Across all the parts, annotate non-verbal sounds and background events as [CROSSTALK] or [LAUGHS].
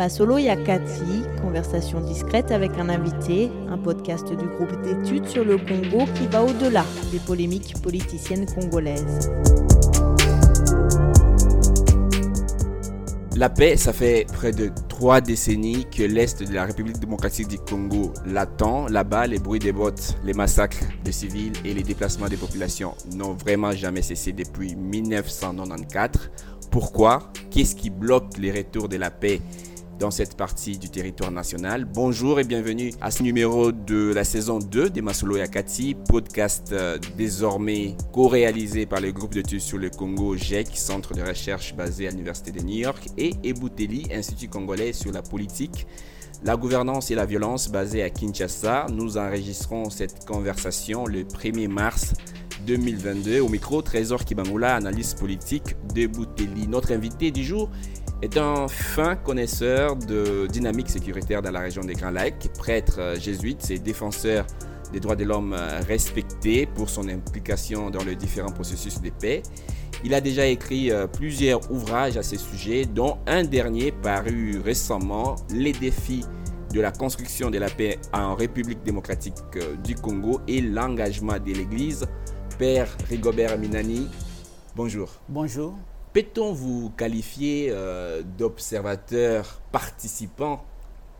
Masolo Yakati, conversation discrète avec un invité, un podcast du groupe d'études sur le Congo qui va au-delà des polémiques politiciennes congolaises. La paix, ça fait près de trois décennies que l'Est de la République démocratique du Congo l'attend. Là-bas, les bruits des bottes, les massacres de civils et les déplacements des populations n'ont vraiment jamais cessé depuis 1994. Pourquoi? Qu'est-ce qui bloque les retours de la paix? Dans cette partie du territoire national. Bonjour et bienvenue à ce numéro de la saison 2 des Masolo Yakati, podcast euh, désormais co-réalisé par le groupe d'études sur le Congo GEC, centre de recherche basé à l'Université de New York, et Ebouteli, Institut congolais sur la politique, la gouvernance et la violence basé à Kinshasa. Nous enregistrons cette conversation le 1er mars 2022 au micro Trésor Kibangula, analyste politique de Bouteli. Notre invité du jour est un fin connaisseur de dynamique sécuritaire dans la région des Grands Lacs, prêtre euh, jésuite et défenseur des droits de l'homme euh, respecté pour son implication dans les différents processus de paix. Il a déjà écrit euh, plusieurs ouvrages à ce sujet, dont un dernier paru récemment, Les défis de la construction de la paix en République démocratique du Congo et l'engagement de l'Église. Père Rigobert Minani, bonjour. Bonjour. Peut-on vous qualifier euh, d'observateur participant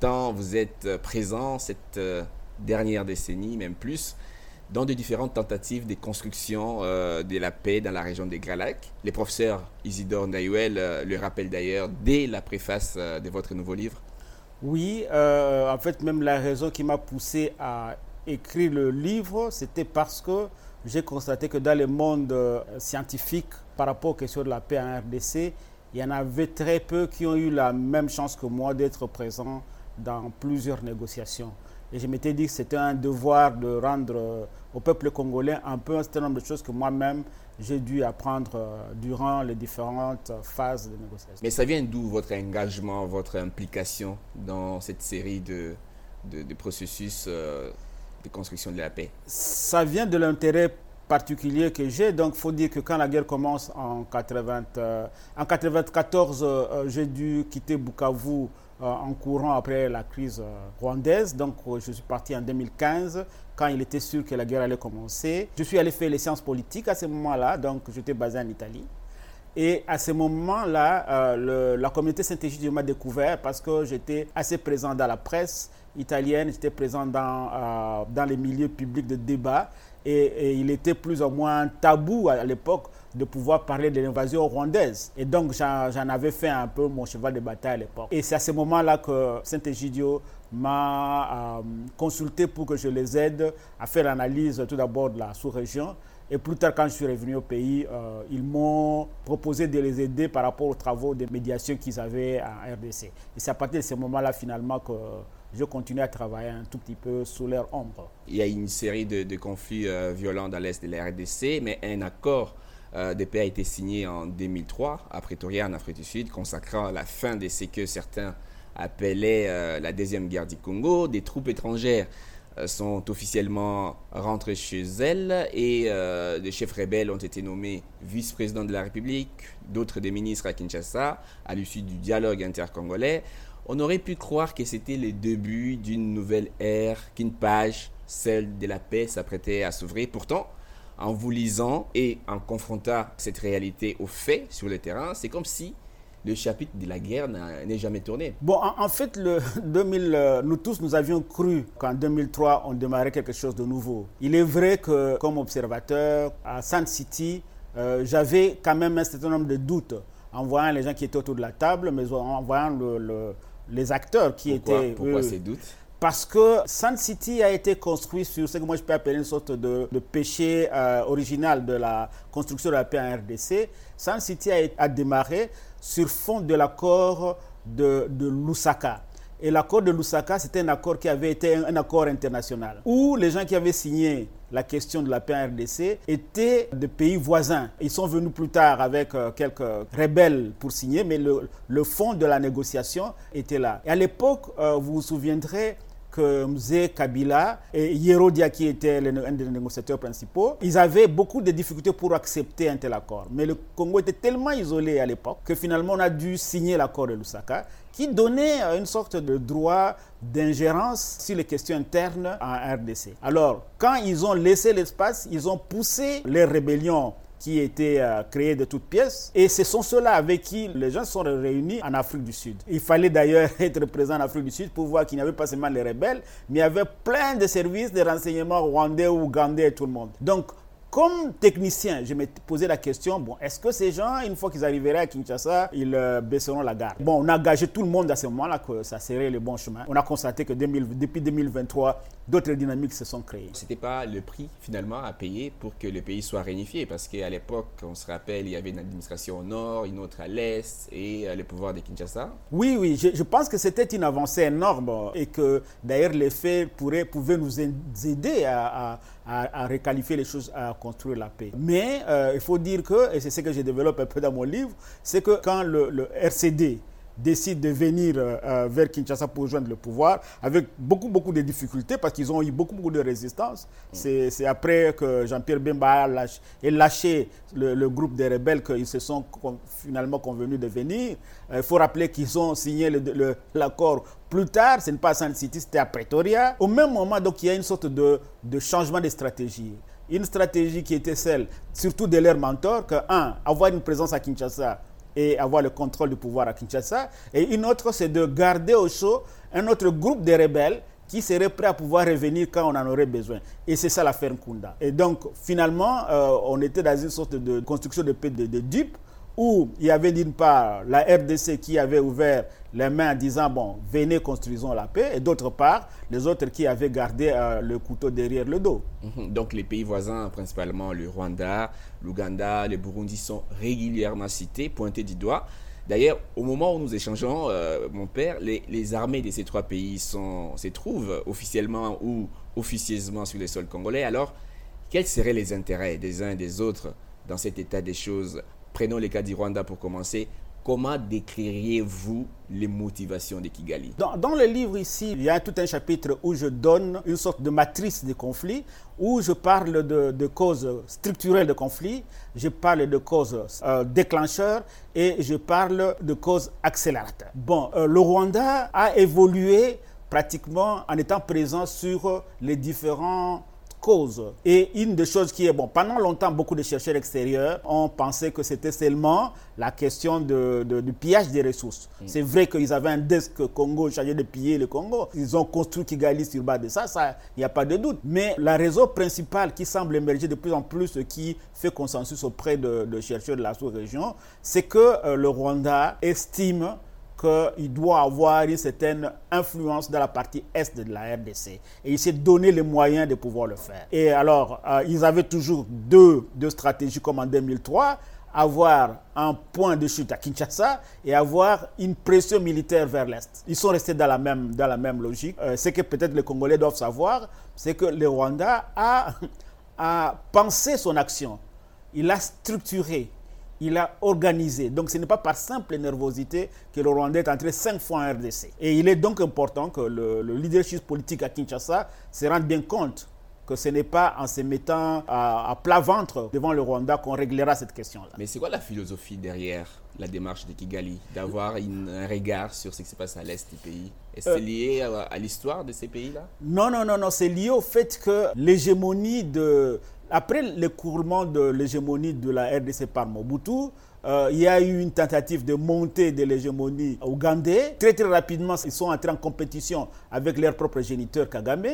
tant vous êtes présent cette euh, dernière décennie, même plus, dans de différentes tentatives de construction euh, de la paix dans la région des Grands Lacs? Les professeurs Isidore Nayuel le rappellent d'ailleurs dès la préface de votre nouveau livre. Oui, en fait, même la raison qui m'a poussé à écrire le livre, c'était parce que j'ai constaté que dans le monde scientifique, par rapport aux questions de la paix en RDC, il y en avait très peu qui ont eu la même chance que moi d'être présents dans plusieurs négociations. Et je m'étais dit que c'était un devoir de rendre euh, au peuple congolais un peu un certain nombre de choses que moi-même j'ai dû apprendre euh, durant les différentes phases de négociation. Mais ça vient d'où votre engagement, votre implication dans cette série de, de, processus euh, de construction de la paix? Ça vient de l'intérêt particulier que j'ai. Donc, il faut dire que quand la guerre commence en, 80, euh, en 94, euh, j'ai dû quitter Bukavu euh, en courant après la crise rwandaise. Donc, je suis parti en 2015 quand il était sûr que la guerre allait commencer. Je suis allé faire les sciences politiques à ce moment-là. Donc, j'étais basé en Italie. Et à ce moment-là, la communauté Saint-Égidio m'a découvert parce que j'étais assez présent dans la presse italienne, j'étais présent dans, dans les milieux publics de débat. Et, il était plus ou moins tabou à l'époque de pouvoir parler de l'invasion rwandaise. Et donc j'en avais fait un peu mon cheval de bataille à l'époque. Et c'est à ce moment-là que Saint-Egidio m'a euh, consulté pour que je les aide à faire l'analyse tout d'abord de la sous-région. Et plus tard, quand je suis revenu au pays, euh, ils m'ont proposé de les aider par rapport aux travaux de médiation qu'ils avaient en RDC. Et c'est à partir de ce moment-là, finalement, que je continue à travailler un tout petit peu sous leur ombre. Il y a une série de, conflits euh, violents dans l'est de la RDC, mais un accord euh, de paix a été signé en 2003 à Pretoria, en Afrique du Sud, consacrant la fin de ce que certains appelaient euh, la deuxième guerre du Congo. Des troupes étrangères sont officiellement rentrées chez elles et des chefs rebelles ont été nommés vice-présidents de la République, d'autres des ministres à Kinshasa à l'issue du dialogue intercongolais on aurait pu croire que c'était le début d'une nouvelle ère, qu'une page, celle de la paix, s'apprêtait à s'ouvrir. Pourtant, en vous lisant et en confrontant cette réalité aux faits sur le terrain, c'est comme si le chapitre de la guerre n'est jamais tourné. Bon, en, fait, le [LAUGHS] 2000, euh, nous tous, nous avions cru qu'en 2003, on démarrait quelque chose de nouveau. Il est vrai que, comme observateur, à Sun City, euh, j'avais quand même un certain nombre de doutes en voyant les gens qui étaient autour de la table, mais en voyant le les acteurs qui étaient... Pourquoi ces doutes? Parce que Sun City a été construit sur ce que moi je peux appeler une sorte de, péché euh, original de la construction de la paix en RDC. Sun City a, a démarré sur fond de l'accord de, de Lusaka. Et l'accord de Lusaka, c'était un accord qui avait été un, accord international, où les gens qui avaient signé la question de la paix en RDC étaient de pays voisins. Ils sont venus plus tard avec euh, quelques rebelles pour signer, mais le, fond de la négociation était là. Et à l'époque, euh, vous vous souviendrez, que Mzé Kabila et Yerodia, qui était un des négociateurs principaux, ils avaient beaucoup de difficultés pour accepter un tel accord. Mais le Congo était tellement isolé à l'époque que finalement on a dû signer l'accord de Lusaka qui donnait une sorte de droit d'ingérence sur les questions internes en RDC. Alors, quand ils ont laissé l'espace, ils ont poussé les rébellions qui étaient euh, créées de toutes pièces. Et ce sont ceux-là avec qui les gens sont réunis en Afrique du Sud. Il fallait d'ailleurs [LAUGHS] être présent en Afrique du Sud pour voir qu'il n'y avait pas seulement les rebelles, mais il y avait plein de services de renseignement rwandais, ougandais et tout le monde. Donc, comme technicien, je me posais la question, bon, est-ce que ces gens, une fois qu'ils arriveraient à Kinshasa, ils euh, baisseront la garde? Bon, on a engagé tout le monde à ce moment-là que ça serait le bon chemin. On a constaté que depuis 2023, d'autres dynamiques se sont créées. Ce n'était pas le prix finalement à payer pour que le pays soit réunifié, parce qu'à l'époque, on se rappelle, il y avait une administration au nord, une autre à l'est, et euh, le pouvoir de Kinshasa. Oui, oui, je, pense que c'était une avancée énorme et que d'ailleurs les faits pourraient, pouvaient nous aider à à, requalifier les choses, à construire la paix. Mais euh, il faut dire que, et c'est ce que je développe un peu dans mon livre, c'est que quand le, RCD décide de venir euh, euh, vers Kinshasa pour rejoindre le pouvoir, avec beaucoup, beaucoup de difficultés, parce qu'ils ont eu beaucoup, beaucoup de résistance. C'est après que Jean-Pierre Bemba a lâché, lâché le, groupe des rebelles qu'ils se sont finalement convenus de venir. Il faut rappeler qu'ils ont signé l'accord plus tard, ce n'est pas à San City, c'était à Pretoria. Au même moment, donc, il y a une sorte de, de changement de stratégie. Une stratégie qui était celle, surtout de leurs mentors, que, un, avoir une présence à Kinshasa et avoir le contrôle du pouvoir à Kinshasa. Et une autre, c'est de garder au chaud un autre groupe de rebelles qui serait prêt à pouvoir revenir quand on en aurait besoin. Et c'est ça l'affaire Nkunda. Et donc, finalement, euh, on était dans une sorte de construction de paix de, de dupe où il y avait d'une part la RDC qui avait ouvert les mains en disant, bon, venez, construisons la paix, et d'autre part, les autres qui avaient gardé euh, le couteau derrière le dos. Mhm. Donc les pays voisins, principalement le Rwanda, l'Ouganda, le Burundi, sont régulièrement cités, pointés du doigt. D'ailleurs, au moment où nous échangeons, euh, mon père, les, les, armées de ces trois pays se trouvent officiellement ou officieusement sur le sol congolais. Alors, quels seraient les intérêts des uns et des autres dans cet état des choses Prenons le cas du Rwanda pour commencer. Comment décririez-vous les motivations de Kigali dans, le livre ici, il y a tout un chapitre où je donne une sorte de matrice de conflit, où je parle de, causes structurelles de conflit, je parle de causes euh, déclencheurs et je parle de causes accélérateurs. Bon, euh, le Rwanda a évolué pratiquement en étant présent sur les différents cause. Et une des choses qui est, bon, pendant longtemps, beaucoup de chercheurs extérieurs ont pensé que c'était seulement la question de, du pillage des ressources. Mm. C'est vrai qu'ils avaient un desk Congo chargé de piller le Congo. Ils ont construit Kigali sur base de ça, ça, il n'y a pas de doute. Mais la raison principale qui semble émerger de plus en plus, qui fait consensus auprès de, chercheurs de la sous-région, c'est que euh, le Rwanda estime qu'il doit avoir une certaine influence dans la partie est de la RDC. Et il s'est donné les moyens de pouvoir le faire. Et alors, euh, ils avaient toujours deux, deux stratégies comme en 2003 avoir un point de chute à Kinshasa et avoir une pression militaire vers l'Est. Ils sont restés dans la même, dans la même logique. Euh, ce que peut-être les Congolais doivent savoir, c'est que le Rwanda a, [LAUGHS] a pensé son action. Il a structuré il a organisé. Donc ce n'est pas par simple nervosité que le Rwanda est entré cinq fois en RDC. Et il est donc important que le, leadership politique à Kinshasa se rende bien compte que ce n'est pas en se mettant à, plat ventre devant le Rwanda qu'on réglera cette question-là. Mais c'est quoi la philosophie derrière la démarche de Kigali D'avoir un regard sur ce qui se passe à l'est du pays? Est-ce c'est euh, lié à, à l'histoire de ces pays-là? Non, non, non, non. C'est lié au fait que l'hégémonie de après l'écoulement de l'hégémonie de la RDC par Mobutu, euh, il y a eu une tentative de montée de l'hégémonie ougandais. Très très rapidement, ils sont entrés en compétition avec leur propre géniteur Kagame.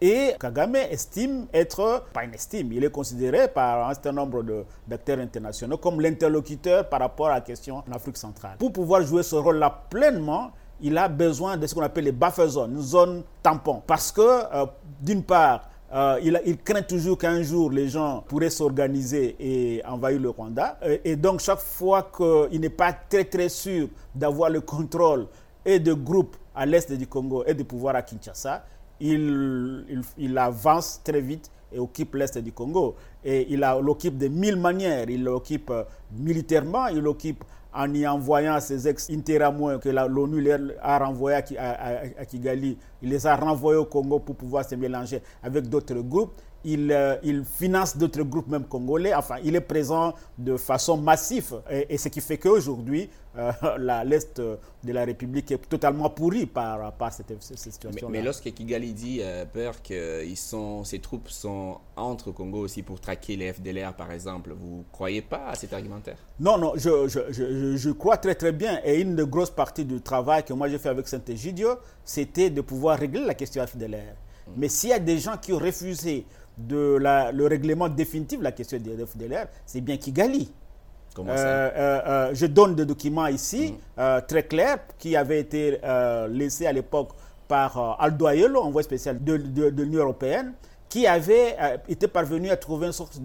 Et Kagame estime être, pas une estime, il est considéré par un certain nombre d'acteurs internationaux comme l'interlocuteur par rapport à la question en Afrique centrale. Pour pouvoir jouer ce rôle-là pleinement, il a besoin de ce qu'on appelle les buffer zones, une zone tampon. Parce que, euh, d'une part, euh, il, craint toujours qu'un jour les gens pourraient s'organiser et envahir le Rwanda. Et, donc chaque fois qu'il n'est pas très très sûr d'avoir le contrôle et de groupes à l'est du Congo et de pouvoir à Kinshasa, il, il, avance très vite et occupe l'est du Congo. Et il l'occupe de mille manières. Il l'occupe militairement, il l'occupe en y envoyant ses ex-interamouins que l'ONU a renvoyés à, Kigali, il les a renvoyés au Congo pour pouvoir se mélanger avec d'autres groupes. Euh, il, finance d'autres groupes même congolais. Enfin, il est présent de façon massive. Et, ce qui fait qu'aujourd'hui, euh, [LAUGHS] l'Est de la République est totalement pourri par, par cette, situation-là. Mais, lorsque Kigali dit euh, peur que ils sont, ses troupes sont entre Congo aussi pour traquer les FDLR, par exemple, vous ne croyez pas à cet argumentaire? Non, non, je, je, je, crois très très bien. Et une de grosses parties du travail que moi j'ai fait avec Saint-Egidio, c'était de pouvoir régler la question FDLR. Mm. Mais s'il y a des gens qui ont refusé de la, le règlement définitif de la question des FDLR, c'est bien Kigali. Comment ça euh, euh, euh, je donne des documents ici, mm. très clairs, qui avaient été laissés à l'époque par Aldo Ayelo, envoyé spécial de, de, l'Union européenne, qui avait été parvenu à trouver une sorte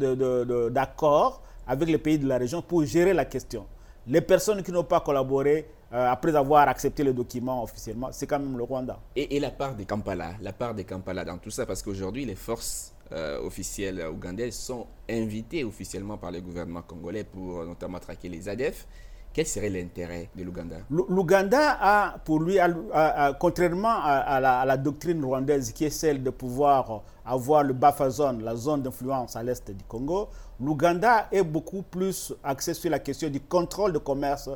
d'accord avec les pays de la région pour gérer la question. Les personnes qui n'ont pas collaboré après avoir accepté le document officiellement, c'est quand même le Rwanda. Et, et, la part des Kampala, la part des Kampala dans tout ça, parce qu'aujourd'hui, les forces euh, officielles ougandaises sont invités officiellement par le gouvernement congolais pour euh, notamment traquer les ADF. Quel serait l'intérêt de l'Ouganda? L'Ouganda a, pour lui, contrairement à, la, doctrine rwandaise qui est celle de pouvoir avoir le buffer zone, la zone d'influence à l'est du Congo, l'Ouganda est beaucoup plus axé sur la question du contrôle de commerce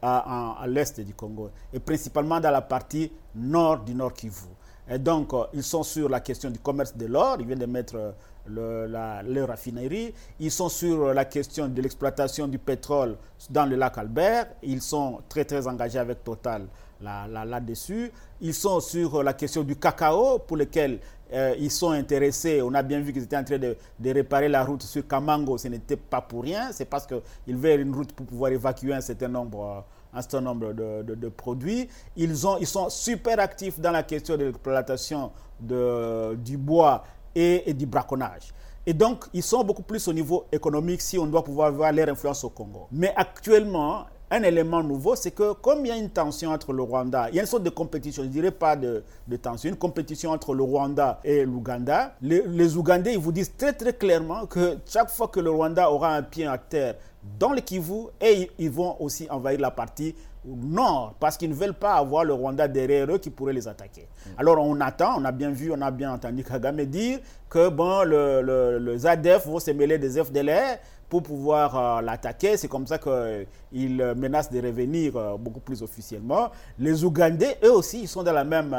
à, à l'est du Congo, et principalement dans la partie nord du Nord Kivu. Et donc, euh, ils sont sur la question du commerce de l'or. Ils viennent de mettre euh, le, la, les raffineries. Ils sont sur euh, la question de l'exploitation du pétrole dans le lac Albert. Ils sont très, très engagés avec Total là-dessus. ils sont sur la question du cacao pour lequel ils sont intéressés. On a bien vu qu'ils étaient en train de, réparer la route sur Kamango. Ce n'était pas pour rien. C'est parce qu'ils veulent une route pour pouvoir évacuer un certain nombre un certain nombre de, produits. Ils, ont, ils sont super actifs dans la question de l'exploitation du bois et, du braconnage. Et donc, ils sont beaucoup plus au niveau économique si on doit pouvoir voir leur influence au Congo. Mais actuellement, un élément nouveau, c'est que comme il y a une tension entre le Rwanda, il y a une sorte de compétition, je ne dirais pas de, tension, une compétition entre le Rwanda et l'Ouganda. Les, les Ougandais, ils vous disent très très clairement que chaque fois que le Rwanda aura un pied à terre dans le Kivu et ils vont aussi envahir la partie nord parce qu'ils ne veulent pas avoir le Rwanda derrière eux qui pourrait les attaquer. Mm. Alors on attend, on a bien vu, on a bien entendu Kagame dire que bon, le, le, le ZADF vont se mêler des FDLR pour pouvoir euh, l'attaquer. C'est comme ça qu'il euh, menace de revenir euh, beaucoup plus officiellement. Les Ougandais, eux aussi, ils sont dans la même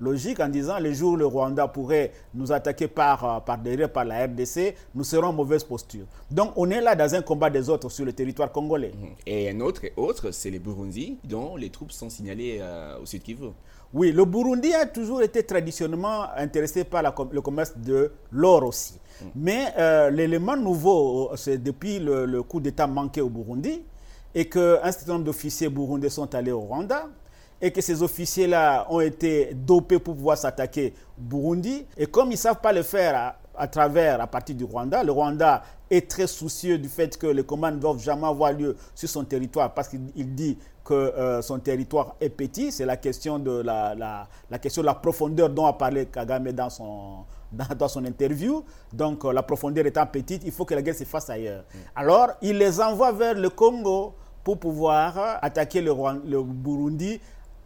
logique en disant les jours où le Rwanda pourrait nous attaquer par, par derrière, par la RDC, nous serons en mauvaise posture. Donc on est là dans un combat des autres sur le territoire congolais. Mhm. Et un autre, autre c'est les Burundi, dont les troupes sont signalées au sud Kivu. Oui, le Burundi a toujours été traditionnellement intéressé par le commerce de l'or aussi. Mais euh, l'élément nouveau, euh, c'est depuis le, coup d'État manqué au Burundi, et qu'un certain nombre d'officiers burundais sont allés au Rwanda, et que ces officiers-là ont été dopés pour pouvoir s'attaquer au Burundi. Et comme ils ne savent pas le faire à, travers, à partir du Rwanda, le Rwanda est très soucieux du fait que les commandes ne doivent jamais avoir lieu sur son territoire parce qu'il dit que euh, son territoire est petit. C'est la question de la, question de la profondeur dont a parlé Kagame dans son, dans, son interview. Donc, euh, la profondeur étant petite, il faut que la guerre se fasse ailleurs. Alors, il les envoie vers le Congo pour pouvoir attaquer le, Burundi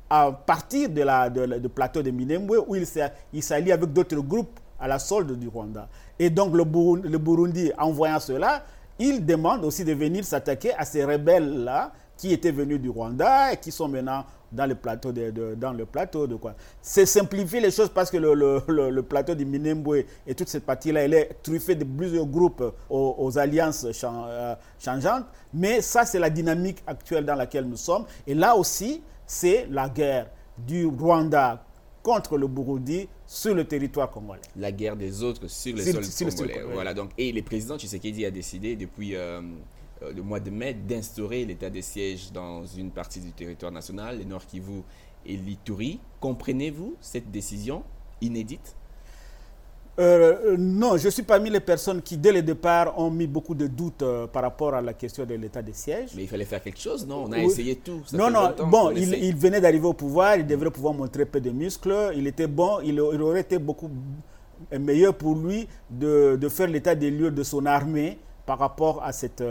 à partir de la, de, plateau de Minembwe où il s'allie avec d'autres groupes à la solde du Rwanda. Et donc, le Burundi, le Burundi en voyant cela, il demande aussi de venir s'attaquer à ces rebelles-là qui étaient venus du Rwanda et qui sont maintenant dans le plateau de, dans le plateau de quoi? C'est simplifier les choses parce que le, le, le, plateau de Minembwe et toute cette partie-là, elle est truffée de plusieurs groupes aux, alliances euh, changeantes. Mais ça, c'est la dynamique actuelle dans laquelle nous sommes. Et là aussi, c'est la guerre du Rwanda contre le Burundi sur le territoire congolais. La guerre des autres sur le sol congolais. Voilà, donc, et le président Tshisekedi a décidé depuis euh, euh, le mois de mai d'instaurer l'état de siège dans une partie du territoire national, le Nord Kivu et l'Ituri. Comprenez-vous cette décision inédite? Euh, non, je suis parmi les personnes qui, dès le départ, ont mis beaucoup de doutes euh, par rapport à la question de l'état de siège. Mais il fallait faire quelque chose, non? On a essayé tout. non, non, bon, il, venait d'arriver au pouvoir, il devrait pouvoir montrer peu de muscles, il était bon, il, aurait été beaucoup meilleur pour lui de, de faire l'état des lieux de son armée par rapport à, cette,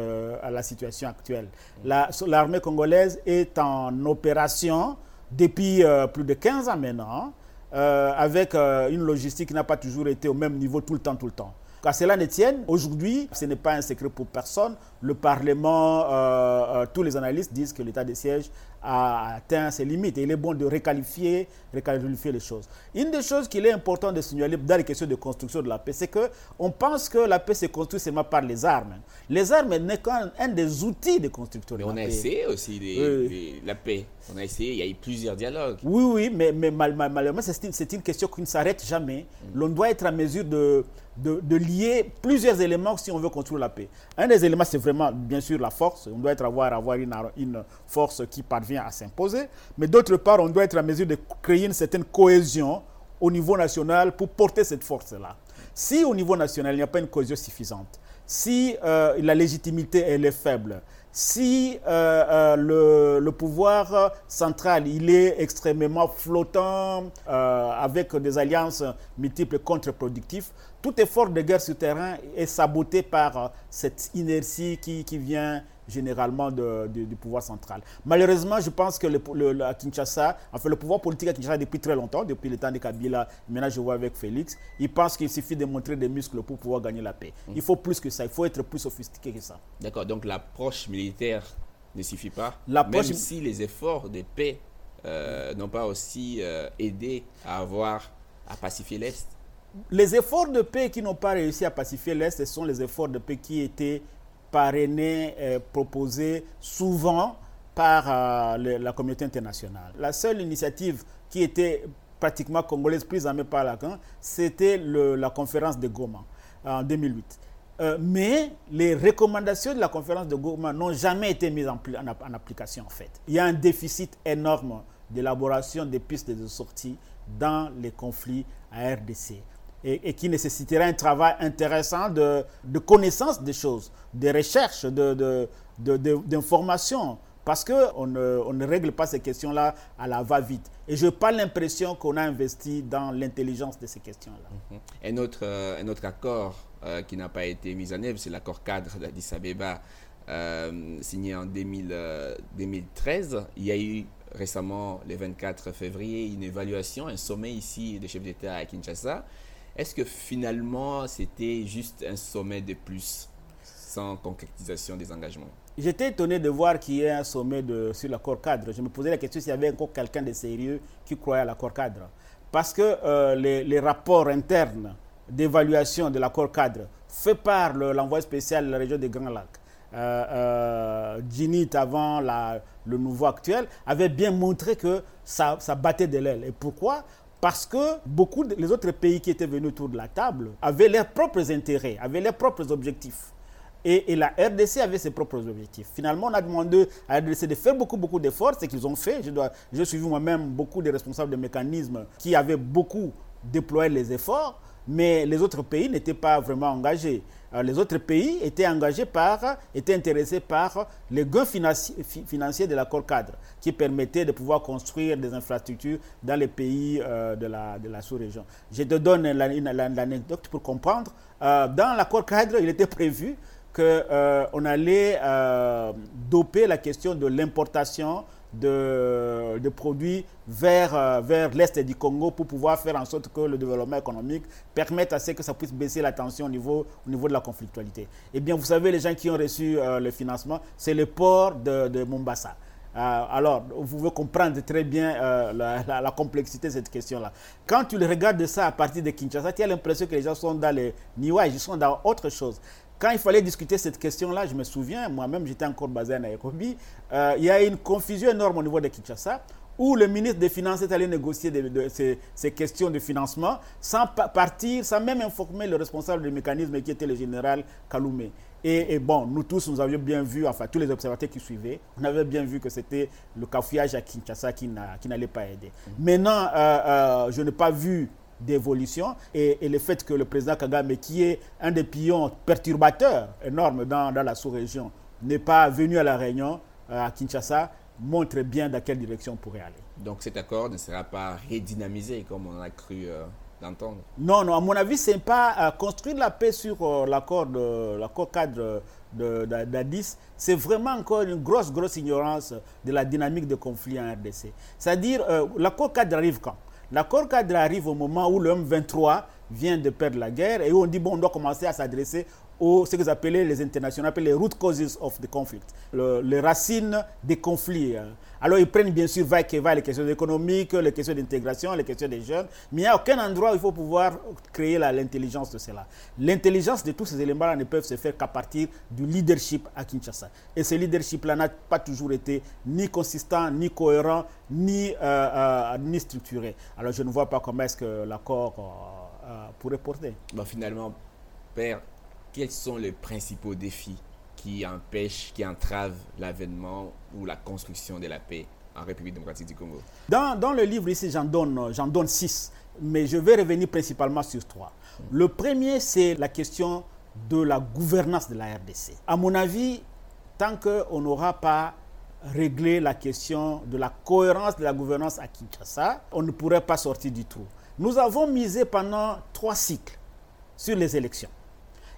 à la situation actuelle. L'armée congolaise est en opération depuis plus de 15 ans maintenant, avec une logistique qui n'a pas toujours été au même niveau tout le temps, tout le temps. Qu'à cela ne tienne, aujourd'hui, ce n'est pas un secret pour personne. Le Parlement, euh, euh, tous les analystes disent que l'état de siège a atteint ses limites. Et il est bon de réqualifier, réqualifier les choses. Une des choses qu'il est important de signaler dans les questions de construction de la paix, c'est qu'on pense que la paix se construit seulement par les armes. Les armes n'est qu'un des outils de construction de mais on a essayé aussi la paix. On a essayé, il y a eu plusieurs dialogues. Oui, oui, mais, mais malheureusement, c'est une, question qui ne s'arrête jamais. Mm. L'on doit être en mesure de, de, lier plusieurs éléments si on veut construire la paix. Un des éléments, c'est vraiment, bien sûr, la force. On doit être, avoir, avoir une, une force qui parvient à s'imposer. Mais d'autre part, on doit être en mesure de créer une certaine cohésion au niveau national pour porter cette force-là. Si au niveau national, il n'y a pas une cohésion suffisante, si euh, la légitimité elle est faible, si euh, euh, le, pouvoir central il est extrêmement flottant avec des alliances multiples contre-productives, tout effort de guerre sur terrain est saboté par cette inertie qui, qui vient généralement du pouvoir central. Malheureusement, je pense que le, à Kinshasa, enfin le pouvoir politique à Kinshasa depuis très longtemps, depuis le temps de Kabila, maintenant je vois avec Félix, il pense qu'il suffit de montrer des muscles pour pouvoir gagner la paix. Mm. Il faut plus que ça, il faut être plus sophistiqué que ça. D'accord, donc l'approche militaire ne suffit pas, même si les efforts de paix euh, n'ont pas aussi euh, aidé à avoir, à pacifier l'Est. Les efforts de paix qui n'ont pas réussi à pacifier l'Est, ce sont les efforts de paix qui étaient parrainé, euh, proposé souvent par euh, la communauté internationale. La seule initiative qui était pratiquement congolaise prise en main par Lacan, c'était la conférence de Goma en 2008. Euh, mais les recommandations de la conférence de Goma n'ont jamais été mises en, en, application en fait. Il y a un déficit énorme d'élaboration des pistes de sortie dans les conflits à RDC et, qui nécessiterait un travail intéressant de, de connaissance des choses, de recherche, d'information. De, parce qu'on ne, on ne règle pas ces questions-là à la va-vite. Et je n'ai pas l'impression qu'on a investi dans l'intelligence de ces questions-là. Mhm. Un, autre, euh, un autre accord euh, qui n'a pas été mis en œuvre, c'est l'accord cadre d'Addis Abeba, euh, signé en 2000, 2013. Il y a eu récemment, le 24 février, une évaluation, un sommet ici des chefs d'État à Kinshasa. Est-ce que finalement, c'était juste un sommet de plus, sans concrétisation des engagements? J'étais étonné de voir qu'il y ait un sommet sur l'accord cadre. Je me posais la question s'il y avait encore quelqu'un de sérieux qui croyait à l'accord cadre. Parce que euh, les, rapports internes d'évaluation de l'accord cadre fait par l'envoyé spécial de la région des Grands Lacs, euh, euh avant le nouveau actuel, avait bien montré que ça battait de l'aile. Et pourquoi? Parce que beaucoup des autres pays qui étaient venus autour de la table avaient leurs propres intérêts, avaient leurs propres objectifs. Et, la RDC avait ses propres objectifs. Finalement, on a demandé à la RDC de faire beaucoup, beaucoup d'efforts, ce qu'ils ont fait. J'ai suivi moi-même beaucoup de responsables de mécanismes qui avaient beaucoup déployé les efforts, mais les autres pays n'étaient pas vraiment engagés. Euh, les autres pays étaient engagés par, étaient intéressés par les gains financiers de l'accord cadre, qui permettait de pouvoir construire des infrastructures dans les pays euh, de la, sous-région. Je te donne l'anecdote pour comprendre. Euh, dans l'accord cadre, il était prévu qu'on allait doper la question de l'importation de, produits vers, euh, vers l'est du Congo pour pouvoir faire en sorte que le développement économique permette à ce que ça puisse baisser la tension au niveau, au niveau de la conflictualité. Eh bien, vous savez, les gens qui ont reçu euh, le financement, c'est le port de, de Mombasa. Euh, alors, vous pouvez comprendre très bien la, complexité de cette question-là. Quand tu regardes ça à partir de Kinshasa, tu as l'impression que les gens sont dans les niwages, ils sont dans autre chose. Quand il fallait discuter cette question-là, je me souviens, moi-même j'étais encore basé à Nairobi, euh, il y a une confusion énorme au niveau de Kinshasa où le ministre des Finances est allé négocier ces, questions de financement sans partir, sans même informer le responsable du mécanisme qui était le général Kaloumé. Et, bon, nous tous, nous avions bien vu, enfin tous les observateurs qui suivaient, on avait bien vu que c'était le cafouillage à Kinshasa qui n'allait pas aider. Maintenant, euh, euh, je n'ai pas vu d'évolution et, le fait que le président Kagame, qui est un des pions perturbateurs énormes dans, dans la sous-région, n'est pas venu à la réunion euh, à Kinshasa, montre bien dans quelle direction on pourrait aller. Donc cet accord ne sera pas redynamisé comme on a cru euh, d'entendre. Non, non, à mon avis, ce n'est pas construire la paix sur l'accord cadre d'Addis, c'est vraiment encore une grosse, grosse ignorance de la dynamique de conflit en RDC. C'est-à-dire, l'accord cadre arrive quand? L'accord cadre arrive au moment où le M23 vient de perdre la guerre et où on dit, bon, on doit commencer à s'adresser aux, ce que vous appelez les internationaux, appellent les root causes of the conflict, les racines des conflits. Alors ils prennent bien sûr va et va les questions économiques, les questions d'intégration, les questions des jeunes, mais il n'y a aucun endroit où il faut pouvoir créer l'intelligence de cela. L'intelligence de tous ces éléments-là ne peuvent se faire qu'à partir du leadership à Kinshasa. Et ce leadership-là n'a pas toujours été ni consistant, ni cohérent, ni, euh, euh, ni structuré. Alors je ne vois pas comment est-ce que l'accord euh, pourrait porter. Bah, finalement, Père, quels sont les principaux défis qui empêchent, qui entravent l'avènement ou la construction de la paix en République démocratique du Congo? Dans, le livre ici, j'en donne, j'en donne six, mais je vais revenir principalement sur trois. Le premier, c'est la question de la gouvernance de la RDC. À mon avis, tant qu'on n'aura pas réglé la question de la cohérence de la gouvernance à Kinshasa, on ne pourrait pas sortir du trou. Nous avons misé pendant trois cycles sur les élections.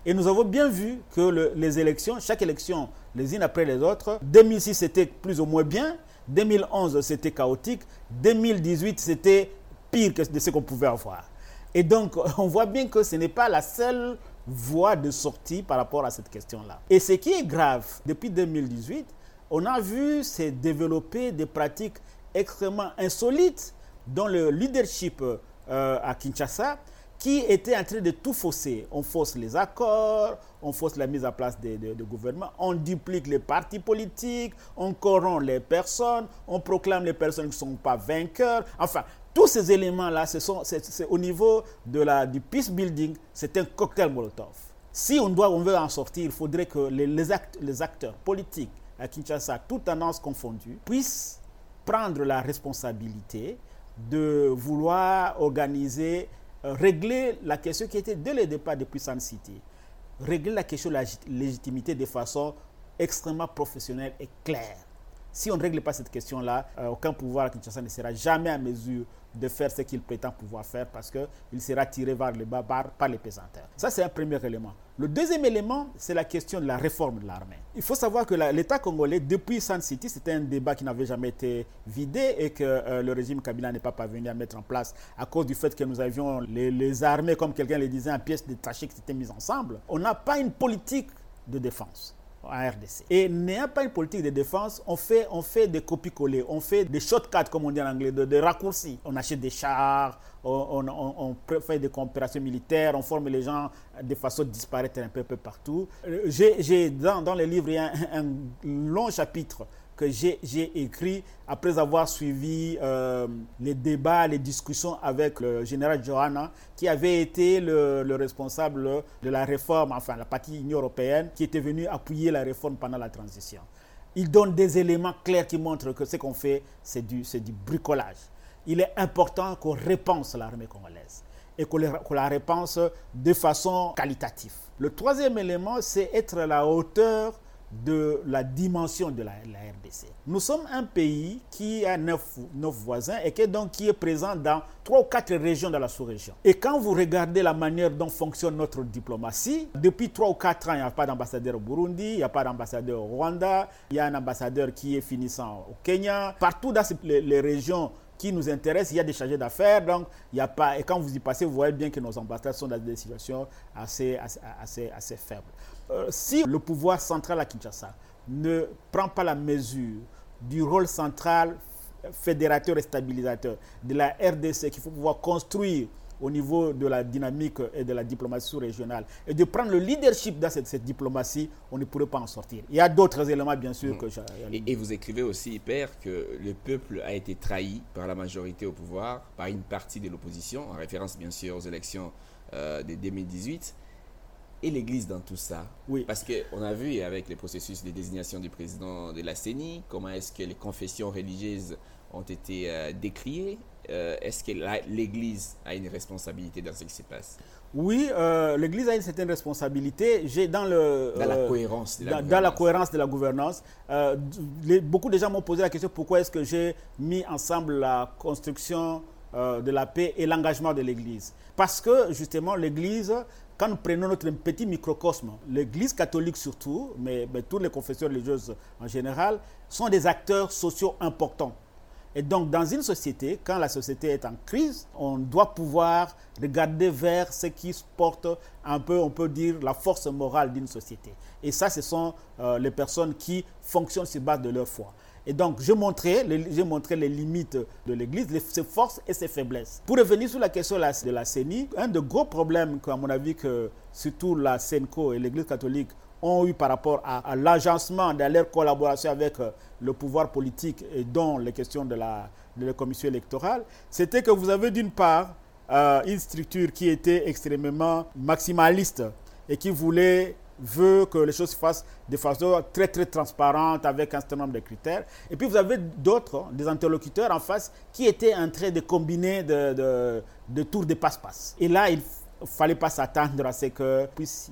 Et nous avons bien vu que les élections, chaque élection, les unes après les autres, 2006 c'était plus ou moins bien, 2011 c'était chaotique, 2018 c'était pire que de ce qu'on pouvait avoir. Et donc [LAUGHS] on voit bien que ce n'est pas la seule voie de sortie par rapport à cette question-là. Et ce qui est grave, depuis 2018, on a vu se développer des pratiques extrêmement insolites dans le leadership euh, à Kinshasa qui était en train de tout fausser. On fausse les accords, on fausse la mise en place des, gouvernements, on duplique les partis politiques, on corrompt les personnes, on proclame les personnes qui ne sont pas vainqueurs. Enfin, tous ces éléments-là, c'est au niveau de la, du peace building, c'est un cocktail Molotov. Si on, doit, on veut en sortir, il faudrait que les, les acteurs politiques à Kinshasa, toutes tendances confondues, puissent prendre la responsabilité de vouloir organiser régler la question qui était dès le départ de Puissance City. Régler la question de la légitimité de façon extrêmement professionnelle et claire. Si on ne règle pas cette question-là, euh, aucun pouvoir à Kinshasa ne sera jamais à mesure de faire ce qu'il prétend pouvoir faire parce qu'il sera tiré vers le bas par les pesanteurs. Ça, c'est un premier élément. Le deuxième élément, c'est la question de la réforme de l'armée. Il faut savoir que l'État congolais, depuis San City, c'était un débat qui n'avait jamais été vidé et que euh, le régime Kabila n'est pas parvenu à mettre en place à cause du fait que nous avions les, armées, comme quelqu'un le disait, en pièces détachées qui s'étaient mises ensemble. On n'a pas une politique de défense en RDC. Et n'ayant pas une politique de défense, on fait, on fait des copies-coller, on fait des shortcuts, comme on dit en anglais, des raccourcis. On achète des chars, on, fait des coopérations militaires, on forme les gens de façon à disparaître un peu, peu partout. Euh, j'ai, dans, dans le livre, il y a un long chapitre que j'ai écrit après avoir suivi euh, les débats, les discussions avec le général Johanna, qui avait été le, responsable de la réforme, enfin la partie Union européenne, qui était venu appuyer la réforme pendant la transition. Il donne des éléments clairs qui montrent que ce qu'on fait, c'est du, bricolage. Il est important qu'on répense l'armée congolaise et qu'on la repense de façon qualitative. Le troisième élément, c'est être à la hauteur de la dimension de la, RDC. Nous sommes un pays qui a neuf, voisins et qui est, donc, qui est présent dans trois ou quatre régions de la sous-région. Et quand vous regardez la manière dont fonctionne notre diplomatie, depuis trois ou quatre ans, il n'y a pas d'ambassadeur au Burundi, il n'y a pas d'ambassadeur au Rwanda, il y a un ambassadeur qui est finissant au Kenya. Partout dans les, régions qui nous intéressent, il y a des chargés d'affaires, donc il n'y a pas. Et quand vous y passez, vous voyez bien que nos ambassadeurs sont dans des situations assez, assez, assez faibles. Euh, si le pouvoir central à Kinshasa ne prend pas la mesure du rôle central fédérateur et stabilisateur de la RDC qu'il faut pouvoir construire au niveau de la dynamique et de la diplomatie sous-régionale et de prendre le leadership dans cette, diplomatie, on ne pourrait pas en sortir. Il y a d'autres éléments, bien sûr. Que et, et, vous écrivez aussi, Père, que le peuple a été trahi par la majorité au pouvoir, par une partie de l'opposition, en référence bien sûr aux élections euh, de 2018 et l'Église dans tout ça Oui. Parce qu'on a vu avec les processus de désignation du président de la CENI, comment est-ce que les confessions religieuses ont été euh, décriées. Euh, est-ce que l'Église a une responsabilité dans ce qui se passe? Oui, euh, l'Église a une certaine responsabilité. J'ai dans le dans la cohérence de la dans, la cohérence de la gouvernance. beaucoup de gens m'ont posé la question pourquoi est-ce que j'ai mis ensemble la construction de la paix et l'engagement de l'Église. Parce que justement, l'Église, quand nous prenons notre petit microcosme, l'Église catholique surtout, mais, mais toutes les confessions religieuses en général, sont des acteurs sociaux importants. Et donc, dans une société, quand la société est en crise, on doit pouvoir regarder vers ce qui porte un peu, on peut dire, la force morale d'une société. Et ça, ce sont euh, les personnes qui fonctionnent sur base de leur foi. Et donc, j'ai montré les limites de l'Église, ses forces et ses faiblesses. Pour revenir sur la question de la CENI, un des gros problèmes, à mon avis, que surtout la CENCO et l'Église catholique ont eu par rapport à, l'agencement de leur collaboration avec euh, le pouvoir politique et dont les questions de la, de la commission électorale, c'était que vous avez d'une part euh, une structure qui était extrêmement maximaliste et qui voulait veut que les choses se fassent de façon très très transparente avec un certain nombre de critères. Et puis vous avez d'autres, des interlocuteurs en face qui étaient en train de combiner de, de, tours de passe-passe. Et là, il ne fallait pas s'attendre à ce que puissent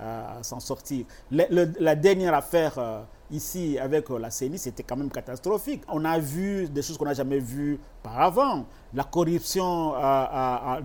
euh, s'en sortir. la dernière affaire euh, ici avec euh, la CENI, c'était quand même catastrophique. On a vu des choses qu'on n'a jamais vues par avant. La corruption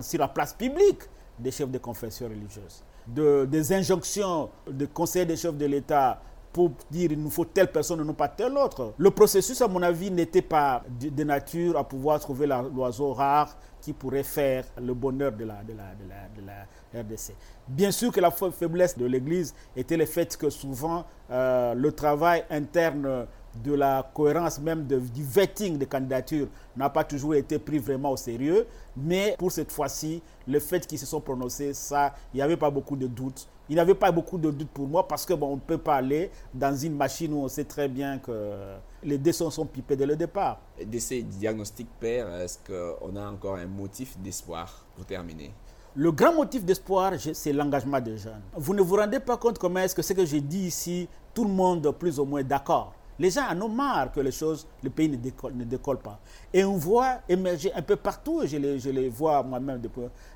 sur la place publique des chefs de confession religieuse de, des injonctions de conseil des chefs de l'État pour dire il nous faut telle personne et non pas telle autre. Le processus, à mon avis, n'était pas de, nature à pouvoir trouver l'oiseau rare qui pourrait faire le bonheur de la, de la, de la, RDC. Bien sûr que la faiblesse de l'Église était le fait que souvent euh, le travail interne de la cohérence même du vetting des candidatures n'a pas toujours été pris vraiment au sérieux. Mais pour cette fois-ci, le fait qu'ils se sont prononcés, ça, il n'y avait pas beaucoup de doutes. Il n'y avait pas beaucoup de doutes pour moi parce que bon, on ne peut pas aller dans une machine où on sait très bien que les décisions sont pipées dès le départ. De ces diagnostics père, est-ce qu'on a encore un motif d'espoir pour terminer? Le grand motif d'espoir, c'est l'engagement des jeunes. Vous ne vous rendez pas compte comment est-ce que ce que j'ai dit ici, tout le monde plus ou moins d'accord. Les gens en ont marre que les choses, le pays ne décolle, pas. Et on voit émerger un peu partout, je les, je les vois moi-même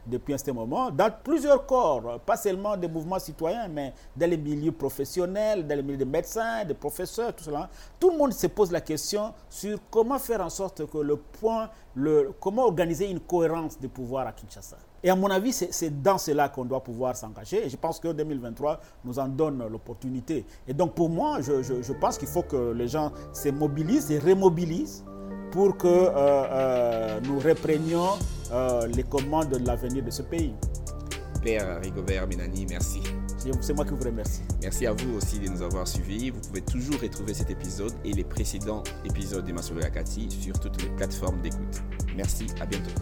depuis, un certain moment, dans plusieurs corps, pas seulement des mouvements citoyens, mais dans les milieux professionnels, dans les milieux des médecins, des professeurs, tout cela. Tout le monde se pose la question sur comment faire en sorte que le point, comment organiser une cohérence de pouvoir à Kinshasa. Et à mon avis, c'est dans cela qu'on doit pouvoir s'engager. Et je pense que 2023 nous en donne l'opportunité. Et donc pour moi, je, je, pense qu'il faut que les gens se mobilisent et remobilisent pour que euh, euh, nous reprenions euh, les commandes de l'avenir de ce pays. Père Rigobert Benani, merci. C'est moi qui vous remercie. Merci à vous aussi de nous avoir suivis. Vous pouvez toujours retrouver cet épisode et les précédents épisodes de Masolo Akati sur toutes les plateformes d'écoute. Merci, à bientôt.